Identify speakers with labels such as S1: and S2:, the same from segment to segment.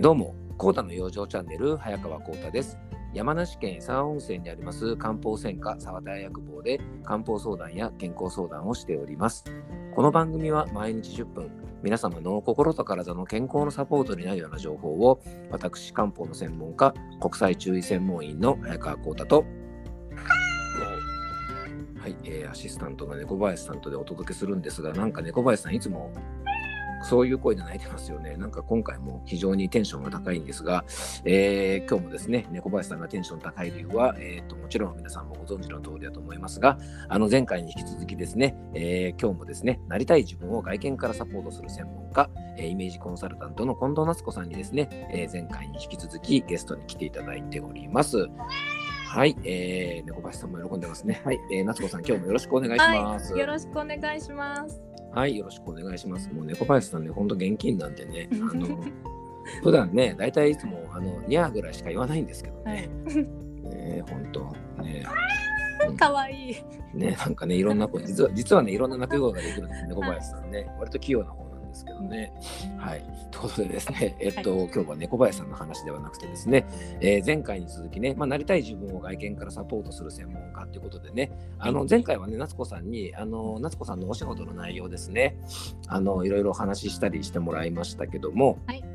S1: どうも、コータの養生チャンネル、早川コータです。山梨県伊沢温泉にあります漢方専科沢田屋薬房で漢方相談や健康相談をしております。この番組は毎日10分、皆様の心と体の健康のサポートになるような情報を、私、漢方の専門家、国際中医専門員の早川コータと、はい、えーアシスタントの猫林さんとでお届けするんですが、なんか猫林さんいつもそういう声で泣いてますよね。なんか今回も非常にテンションが高いんですが、えー今日もですね、猫林さんがテンション高い理由は、えーともちろん皆さんもご存知の通りだと思いますが、あの前回に引き続きですね、えー今日もですね、なりたい自分を外見からサポートする専門家、えーイメージコンサルタントの近藤夏子さんにですね、えー前回に引き続きゲストに来ていただいております。はい、えー、猫林さんも喜んでますね。はい、えー、夏子さん、今日もよろしくお願いします。
S2: はい、よろしくお願いします。
S1: はい、よろしくお願いします。もう猫林さんね、ほんと現金なんでね、あの、普段ね、大体いつも、あの、ニャーぐらいしか言わないんですけど
S2: は
S1: ね
S2: い。。
S1: ねほんと、ね、
S2: 可愛い
S1: ね、なんかね、いろんな子、実は、実はね、いろんな鳴き声ができるんです、猫林さんね。割と器用な方なんですけどね。はい。ということでですね、えっと、今日は猫林さんの話ではなくてですね、えー前回に続きね、まあ、なりたい自分を外見からサポートする専門家ということでね、あの、前回はね、夏子さんに、あの、夏子さんのお仕事の内容ですね、あの、いろいろお話ししたりしてもらいましたけども、
S2: はい。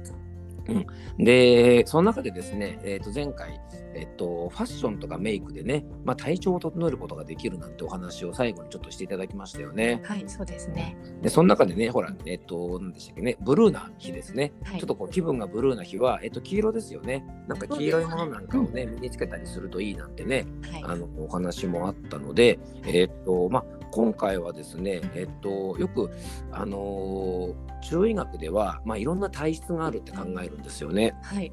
S1: で、その中でですね、えー、と前回、えっと、ファッションとかメイクでね、まあ、体調を整えることができるなんてお話を最後にちょっとしていただきましたよね。
S2: はい、そうですね。
S1: で、その中でね、ほら、えっと、何でしたっけね、ブルーな日ですね。
S2: はい
S1: ちょっとこう気分がブルーな日は、えっと、黄色ですよね。なんか黄色いものなんかをね、身につけたりするといいなんてね、
S2: はい。
S1: あのお話もあったので、えっとまあ、今回はですね、えっと、よく、あのー中医学では、まあ、いろんな体質があるって考えるんですよね。
S2: はい。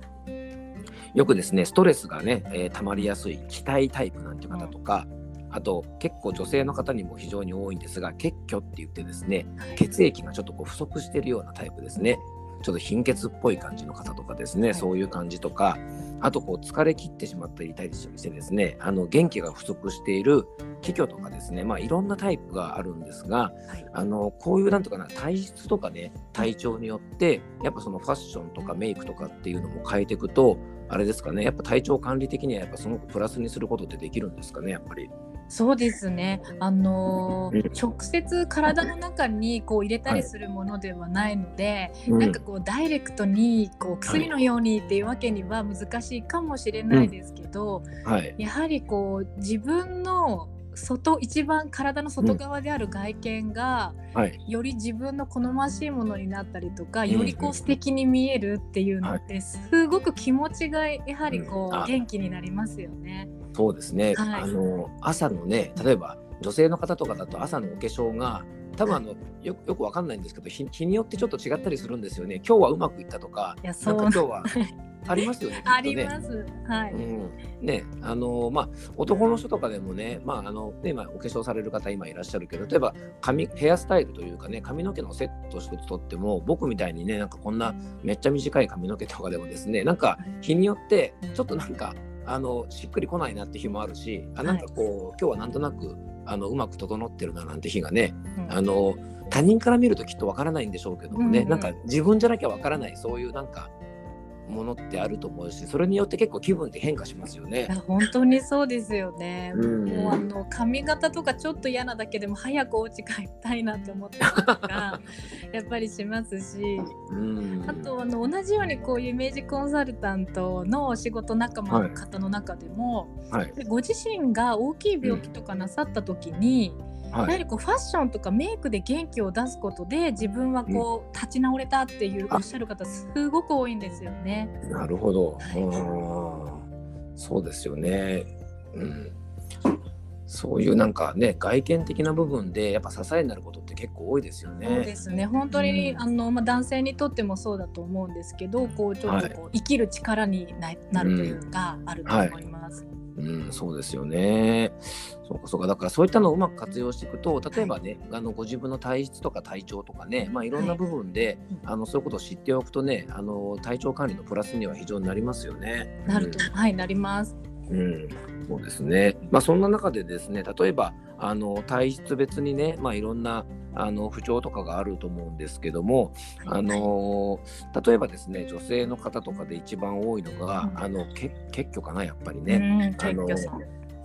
S1: よくですね、ストレスがね、えー溜まりやすい気体タイプなんて方とか、あと結構女性の方にも非常に多いんですが、血虚って言ってですね、血液がちょっとこう不足しているようなタイプですね。ちょっと貧血っぽい感じの方とかですね、
S2: はい
S1: そういう感じとか、あとこう疲れ切ってしまったりいたりしてですね、あの元気が不足している気虚とかですね、まあいろんなタイプがあるんですが、
S2: はい。
S1: あのこういうなんとかな体質とかね体調によってやっぱそのファッションとかメイクとかっていうのも変えていくとあれですかねやっぱ体調管理的にはやっぱすごくプラスにすることってできるんですかねやっぱり。
S2: そうですね。あのー
S1: うん。
S2: 直接体の中にこう入れたりするものではないので、
S1: うん。
S2: なんかこうダイレクトにこう薬のようにっていうわけには難しいかもしれないですけど、
S1: はい、
S2: やはりこう自分の外一番体の外側である外見が、
S1: はい、
S2: より自分の好ましいものになったりとか、
S1: ん。
S2: よりこう素敵に見えるっていうのってすごく気持ちがやはりこ
S1: う
S2: 元気になりますよね。
S1: そうですね、
S2: はい。
S1: あの朝のね例えば女性の方とかだと朝のお化粧が多分あのよよくわかんないんですけど日日によってちょっと違ったりするんですよね。今日はうまくいったとかなんか今日は
S2: はい
S1: ありますよねね。
S2: ります。はい。
S1: うん、ねあのまあ男の人とかでもねまああのね今お化粧される方今いらっしゃるけど例えば髪ヘアスタイルというかね髪の毛のセット一つとっても僕みたいにねなんかこんなめっちゃ短い髪の毛とかでもですねなんか日によってちょっとなんかあのしっくりこないなって日もあるしあなんかこう、今日はなんとなくあのうまく整ってるななんて日がね
S2: うん。
S1: あの他人から見るときっとわからないんでしょうけどもね、
S2: うんうん。
S1: なんか自分じゃなきゃわからないそういうなんかものってあると思うしそれによって結構気分って変化しますよね。
S2: 本当にそうですよね。
S1: うん。
S2: もうあの髪型とかちょっと嫌なだけでも早くお家帰りたいなって思ったりとか やっぱりしますし、
S1: うん。
S2: あとあの同じようにこういうイメージコンサルタントのお仕事仲間の方の中でも、
S1: はい。
S2: ご自身が大きい病気とかなさった時に、やは
S1: はい。
S2: りこうファッションとかメイクで元気を出すことで自分はこう立ち直れたっていう
S1: あ。
S2: おっしゃる方すごく多いんですよね。
S1: なるほど、
S2: はい。
S1: うん。そうですよね、うん、そういうなんかね外見的な部分でやっぱ支えになること結構多いですよね。
S2: そうですね本当に、
S1: うん
S2: あのまあ、男性にとってもそうだと思うんですけどこうちょっとこう、生きる力にななるというか、あると思います。
S1: うん、そうですよね。そうかそうか。だからそういったのをうまく活用していくと、例えばね、あのご自分の体質とか体調とかね、まあいろんな部分で、
S2: うん
S1: あのそういうことを知っておくとね、あの体調管理のプラスには非常になりますよね。
S2: なると、はいなります。
S1: うん。うん、そうですね。まあそんな中でですね、例えばあの体質別にね、まあいろんなあの不調とかがあると思うんですけども、あの例えばですね、女性の方とかで一番多いのが、
S2: うん。
S1: あのけ結虚かなやっぱり
S2: うん
S1: ね。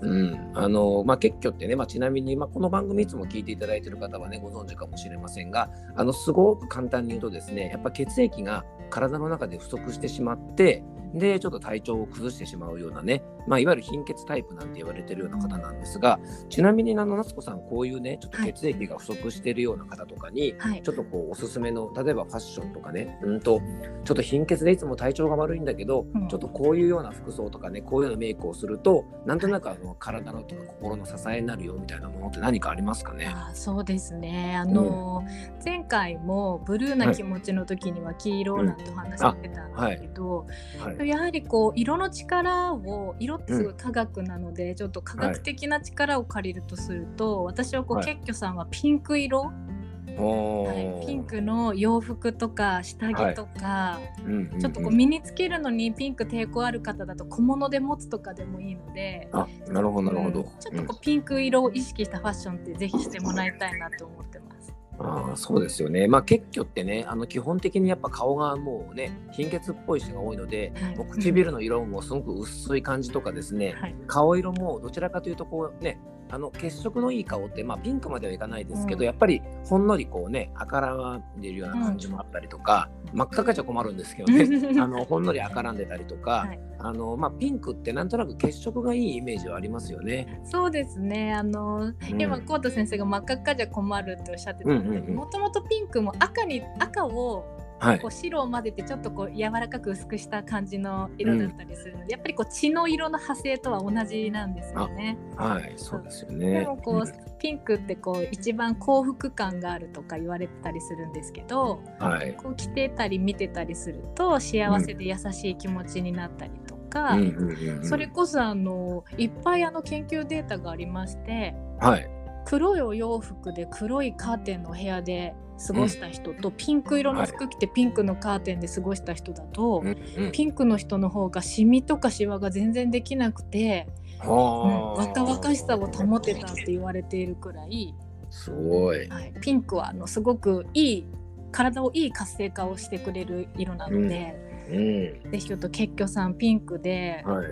S1: う。ん、あのまあ、結虚ってね、まあ、ちなみに、まあ、この番組いつも聞いていただいている方はねご存知かもしれませんがあのすごく簡単に言うとですねやっぱ血液が体の中で不足してしまってでちょっと体調を崩してしまうようなね、まあ、いわゆる貧血タイプなんて言われてるような方なんですがちなみにあの夏子さんこういうねちょっと血液が不足しているような方とかに、
S2: はい。
S1: ちょっとこうおすすめの例えばファッションとかねうんとちょっと貧血でいつも体調が悪いんだけど、
S2: うん。
S1: ちょっとこういうような服装とかねこういうようなメイクをするとなんとなくあの体のとか心の支えになるよみたいなものって何かありますかね？
S2: あそうですね。あの、前回もブルーな気持ちの時には黄色なんてお話してたんですけど、
S1: はい、
S2: やはりこう色の力を色ってすごい科学なので、ちょっと科学的な力を借りるとすると、私はこう、
S1: はい
S2: 結挙さんはピンク色、
S1: お
S2: はい。
S1: ー。
S2: ピンクの洋服とか下着とか、
S1: うんうんうん。
S2: ちょっとこう身につけるのにピンク抵抗ある方だと小物で持つとかでもいいので。
S1: あなるほどなるほど、
S2: うん。ちょっとこうピンク色を意識したファッションってぜひしてもらいたいなと思ってます。
S1: ああそうですよね。まあ結局ってね、あの基本的にやっぱ顔がもうね、貧血っぽい人が多いので、
S2: はい。
S1: もう唇の色もすごく薄い感じとかですね、
S2: はい。
S1: 顔色もどちらかというとこうね、あの血色のいい顔って、まあピンクまではいかないですけど、
S2: うん。
S1: やっぱりほんのりこうね、赤らんでるような感じもあったりとか、真っ赤かじゃ困るんですけどね、あのほんのり赤らんでたりとか、
S2: はい。
S1: あのまあピンクってなんとなく血色がいいイメージはありますよね。
S2: そうですね。あの、
S1: うん。
S2: 今コート先生が真っ赤っかじゃ困るっておっしゃってたんでもともとピンクも赤に赤を
S1: はい
S2: こう。白を混ぜてちょっとこう柔らかく薄くした感じの色だったりするので、やっぱりこう血の色の派生とは同じなんですよね。
S1: はい、そうですよ
S2: で
S1: ね。
S2: もこう、ピンクってこう一番幸福感があるとか言われてたりするんですけど、
S1: うんはい。
S2: こう着てたり見てたりすると幸せで優しい気持ちになったりとか。
S1: うんうんうんうん
S2: それこそあのいっぱいあの研究データがありまして
S1: はい。
S2: 黒いお洋服で黒いカーテンの部屋で過ごした人と、ピンク色の服着てピンクのカーテンで過ごした人だと、
S1: うんうん
S2: ピンクの人の方がシミとかシワが全然できなくて、うん
S1: はあ
S2: 若々しさを保てたって言われているくらい、
S1: すごい。
S2: はい、ピンクはあのすごくいい体をいい活性化をしてくれる色なので、
S1: うん。
S2: ぜひちょっと結局さんピンクで
S1: はい。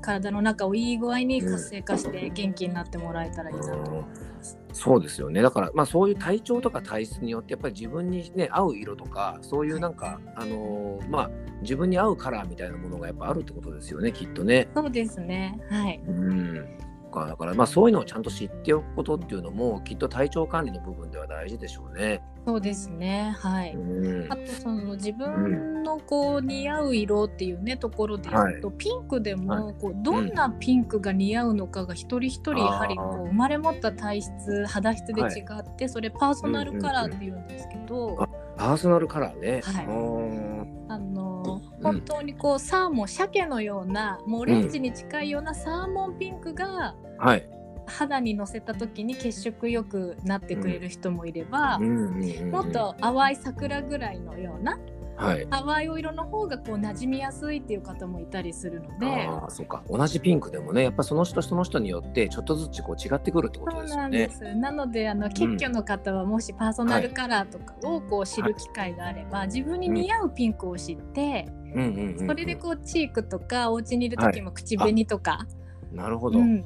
S2: 体の中をいい具合に活性化して元気になってもらえたらいいなと思います。
S1: そうですよね。だから、まあ、そういう体調とか体質によって、やっぱり自分にね、合う色とか、そういうなんか、あのーまあ、自分に合うカラーみたいなものがやっぱあるってことですよね、きっとね。
S2: そうですね。はい。
S1: うん。かだから、まあ、そういうのをちゃんと知っておくことっていうのも、きっと体調管理の部分では大事でしょうね。
S2: そうですね。はい。
S1: うん
S2: あ。とその自分のこう似合う色っていうねところで言うと、ピンクでもこうどんなピンクが似合うのかが一人一人やはりこう生まれ持った体質肌質で違って、それパーソナルカラーっていうんですけど、
S1: あパーソナルカラーね。
S2: はい
S1: うん
S2: あの
S1: うん
S2: 本当にこうサーモン鮭のようなもうオレンジに近いようなサーモンピンクが
S1: はい。
S2: 肌にのせた時に血色よくなってくれる人もいれば、
S1: うんうんうんうん
S2: もっと淡い桜ぐらいのような
S1: はい。
S2: 淡いお色の方がこう馴染みやすいっていう方もいたりするので。
S1: ああ、そうか。同じピンクでもね、やっぱその人その人によってちょっとずつこう違ってくるってことですよね。
S2: なんです。なのであの結挙の方はもしパーソナルカラーとかをこう知る機会があれば、自分に似合うピンクを知って、
S1: うん
S2: それでこうチークとかお家にいる時も口紅とか、
S1: なるほど。
S2: うん、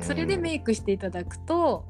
S2: それでメイクしていただくと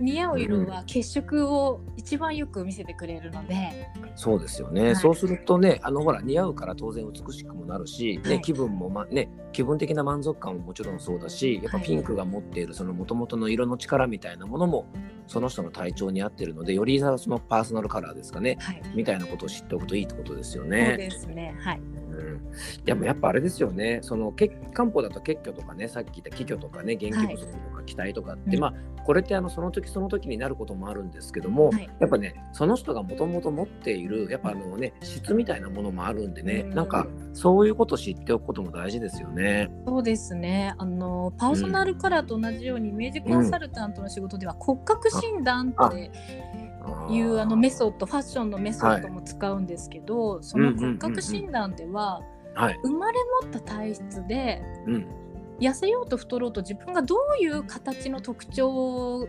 S2: 似合う色は血色を一番よく見せてくれるので、
S1: そうですよね、
S2: はい。
S1: そうするとね、あのほら似合うから当然美しくもなるし、ね
S2: はい。
S1: 気分もまね気分的な満足感ももちろんそうだし、やっぱ
S2: はい。
S1: ピンクが持っているその元々の色の力みたいなものもその人の体調に合ってるので、よりそのパーソナルカラーですかね、
S2: はい、
S1: みたいなことを知っておくといいってことですよ
S2: そう
S1: ね。
S2: ですね。はい。
S1: うん、でもやっぱあれですよね、そのけ漢方だと結虚とかね、さっき言った気虚とかね、元気不足とか期待とかって、
S2: うん。
S1: まあこれってあのその時その時になることもあるんですけども、
S2: はい。
S1: やっぱね、その人がもともと持っているやっぱあのね質みたいなものもあるんでね、
S2: うん。
S1: なんかそういうことを知っておくことも大事ですよね。
S2: そうですね。あのパーソナルカラーと同じように、イメージコンサルタントの仕事では骨格診断っていうあのメソッド、ファッションのメソッドも使うんですけど、その骨格診断では、
S1: はい、
S2: 生まれ持った体質で
S1: うん、
S2: 痩せようと太ろうと自分がどういう形の特徴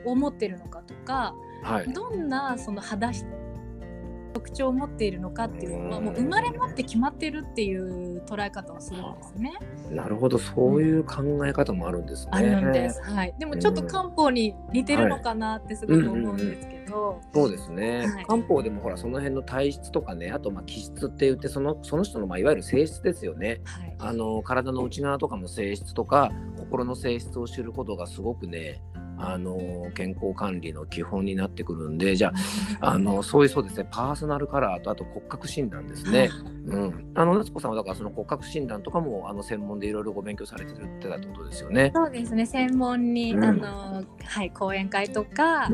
S2: を持ってるのかとか、
S1: はい、
S2: どんなその肌質特徴を持っているのかっていうのはもう生まれ持って決まってるっていう捉え方をするんですね。
S1: なるほどそういう考え方もあるんですね。あ
S2: るんです。はい。でもちょっと漢方に似てるのかなってすごく思うんですけど。
S1: そうですね、はい、漢方でもほらその辺の体質とかねあとまあ気質って言ってそのその人のまあいわゆる性質ですよね。はい、あの体の内側とかの性質とか心の性質を知ることがすごくねあの健康管理の基本になってくるんでじゃああのそういうそうですねパーソナルカラーとあと骨格診断ですね。うん、あの夏子さんはだからその骨格診断とかもあの専門でいろいろご勉強されてるってたってことですよね。
S2: そうですね。専門に、うん、あのはい講演会とか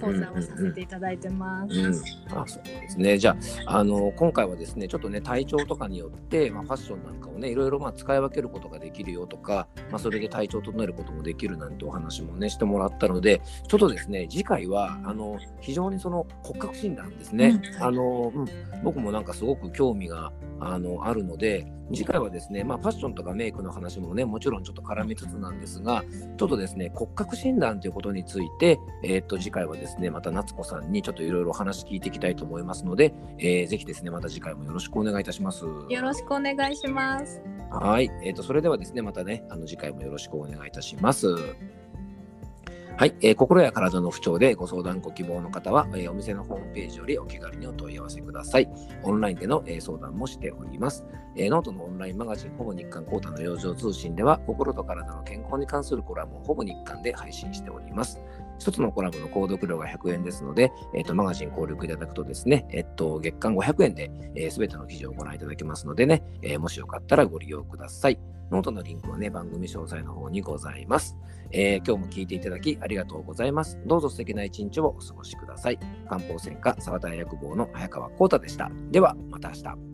S2: 講座をさせていただいてます。うん、
S1: あそうですね。じゃああの今回はですねちょっとね体調とかによって、まあ、ファッションなんかをねいろいろまあ使い分けることができるよとか、まあ、それで体調を整えることもできるなんてお話もねしてもらったのでちょっとですね次回はあの非常にその骨格診断ですね、うん、あの、うん、僕もなんかすごく興味があのあるので次回はですね、まあ、ファッションとかメイクの話もねもちろんちょっと絡めつつなんですがちょっとですね骨格診断ということについて、えー、っと次回はですねまた夏子さんにちょっといろいろ話聞いていきたいと思いますので、えー、ぜひですねまた次回もよろしくお願いいたします。
S2: よろしくお願いします。
S1: はい、えー、っとそれではですねまたねあの次回もよろしくお願いいたしますはい、えー、心や体の不調でご相談ご希望の方は、えー、お店のホームページよりお気軽にお問い合わせください。オンラインでの、えー、相談もしております、えー。ノートのオンラインマガジン、ほぼ日刊コータの養生通信では、心と体の健康に関するコラムをほぼ日刊で配信しております。一つのコラムの購読料が100円ですので、えっ、ー、と、マガジン購読いただくとですね、えっ、と、月間500円で、えー、全ての記事をご覧いただけますのでね、えー、もしよかったらご利用ください。ノートのリンクはね、番組詳細の方にございます。えー、今日も聞いていただきありがとうございます。どうぞ素敵な一日をお過ごしください。漢方専科沢田薬房の早川幸太でした。では、また明日。